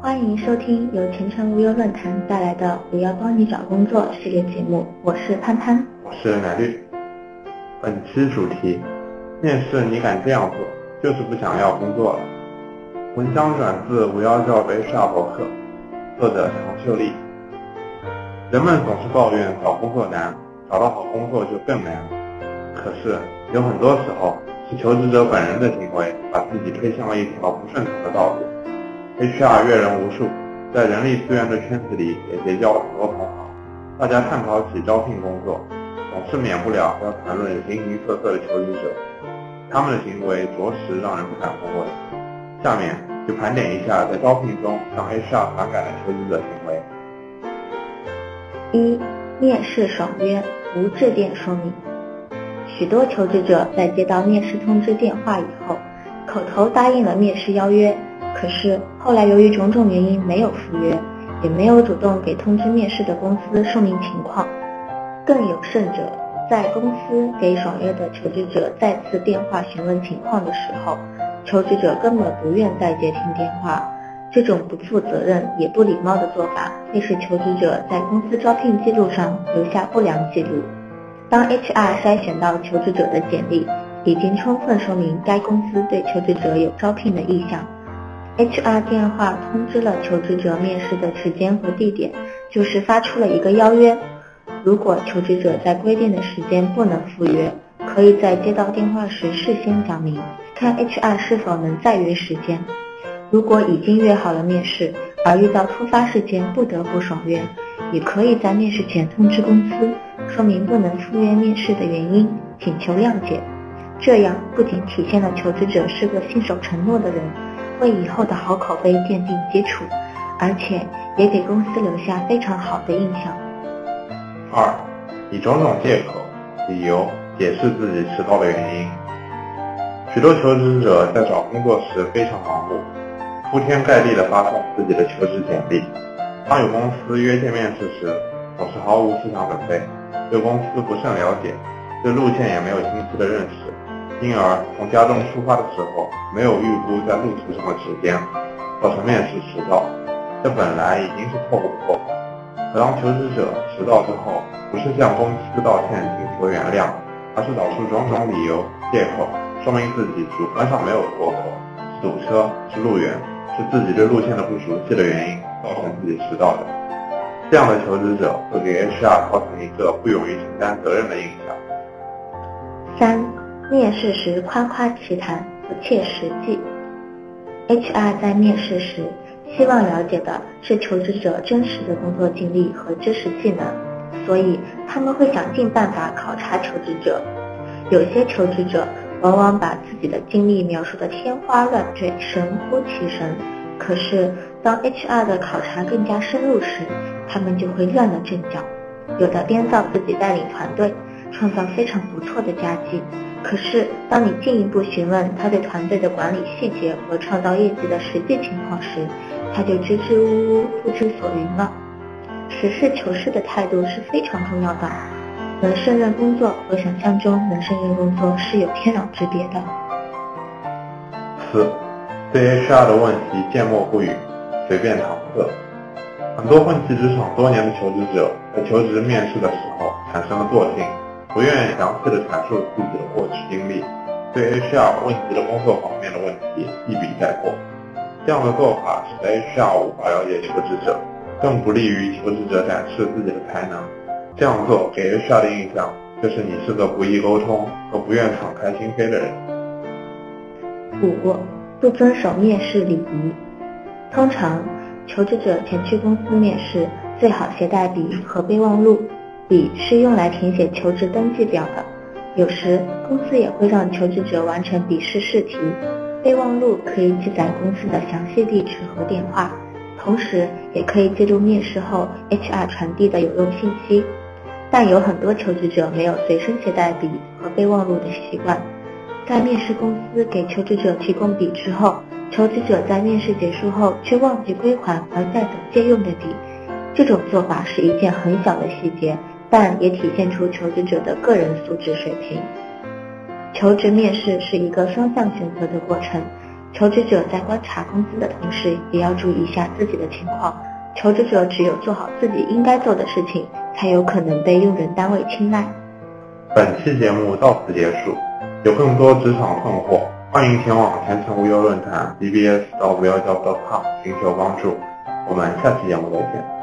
欢迎收听由前程无忧论坛带来的“我要帮你找工作”系列节目，我是潘潘，我是奶绿。本期主题：面试你敢这样做，就是不想要工作了。文章转自五幺 job HR 博客，作者常秀丽。人们总是抱怨找工作难，找到好工作就更难。可是有很多时候是求职者本人的行为把自己推向了一条不顺从的道路。HR 阅人无数，在人力资源的圈子里也结交了很多同行。大家探讨起招聘工作，总是免不了要谈论形形色色的求职者，他们的行为着实让人不敢恭维。下面就盘点一下在招聘中让 HR 反感的求职者行为。一、面试爽约，无致电说明。许多求职者在接到面试通知电话以后，口头答应了面试邀约。可是后来由于种种原因没有赴约，也没有主动给通知面试的公司说明情况。更有甚者，在公司给爽约的求职者再次电话询问情况的时候，求职者根本不愿再接听电话。这种不负责任也不礼貌的做法，会使求职者在公司招聘记录上留下不良记录。当 HR 筛选到求职者的简历，已经充分说明该公司对求职者有招聘的意向。HR 电话通知了求职者面试的时间和地点，就是发出了一个邀约。如果求职者在规定的时间不能赴约，可以在接到电话时事先讲明，看 HR 是否能再约时间。如果已经约好了面试，而遇到突发事件不得不爽约，也可以在面试前通知公司，说明不能赴约面试的原因，请求谅解。这样不仅体现了求职者是个信守承诺的人。为以后的好口碑奠定基础，而且也给公司留下非常好的印象。二，以种种借口、理由解释自己迟到的原因。许多求职者在找工作时非常盲目，铺天盖地地发送自己的求职简历。当有公司约见面试时，总是毫无思想准备，对公司不甚了解，对路线也没有清晰的认识。因而从家中出发的时候，没有预估在路途上的时间，造成面试迟到。这本来已经是错误的过。可当求职者迟到之后，不是向公司道歉请求原谅，而是找出种种理由借口，说明自己主观上没有过错，是堵车，是路远，是自己对路线的不熟悉的原因造成自己迟到的。这样的求职者会给 HR 造成一个不勇于承担责任的印象。面试时夸夸其谈，不切实际。HR 在面试时希望了解的是求职者真实的工作经历和知识技能，所以他们会想尽办法考察求职者。有些求职者往往把自己的经历描述的天花乱坠、神乎其神，可是当 HR 的考察更加深入时，他们就会乱了阵脚。有的编造自己带领团队，创造非常不错的佳绩。可是，当你进一步询问他对团队的管理细节和创造业绩的实际情况时，他就支支吾吾、不知所云了。实事求是的态度是非常重要的。能胜任工作和想象中能胜任工作是有天壤之别的。四，对 HR 的问题缄默不语，随便搪塞。很多混迹职场多年的求职者在求职面试的时候产生了惰性。不愿意详细的阐述自己的过去经历，对 HR 问及的工作方面的问题一笔带过，这样的做法使得 HR 无法了解求职者，更不利于求职者展示自己的才能。这样做给 HR 的印象就是你是个不易沟通和不愿敞开心扉的人。五、不遵守面试礼仪。通常，求职者前去公司面试，最好携带笔和备忘录。笔是用来填写求职登记表的，有时公司也会让求职者完成笔试试题。备忘录可以记载公司的详细地址和电话，同时也可以记录面试后 HR 传递的有用信息。但有很多求职者没有随身携带笔和备忘录的习惯，在面试公司给求职者提供笔之后，求职者在面试结束后却忘记归还而再等借用的笔，这种做法是一件很小的细节。但也体现出求职者的个人素质水平。求职面试是一个双向选择的过程，求职者在观察工资的同时，也要注意一下自己的情况。求职者只有做好自己应该做的事情，才有可能被用人单位青睐。本期节目到此结束，有更多职场困惑，欢迎前往前程无忧论坛 bbs 到 v 幺 j o b c o m 寻求帮助。我们下期节目再见。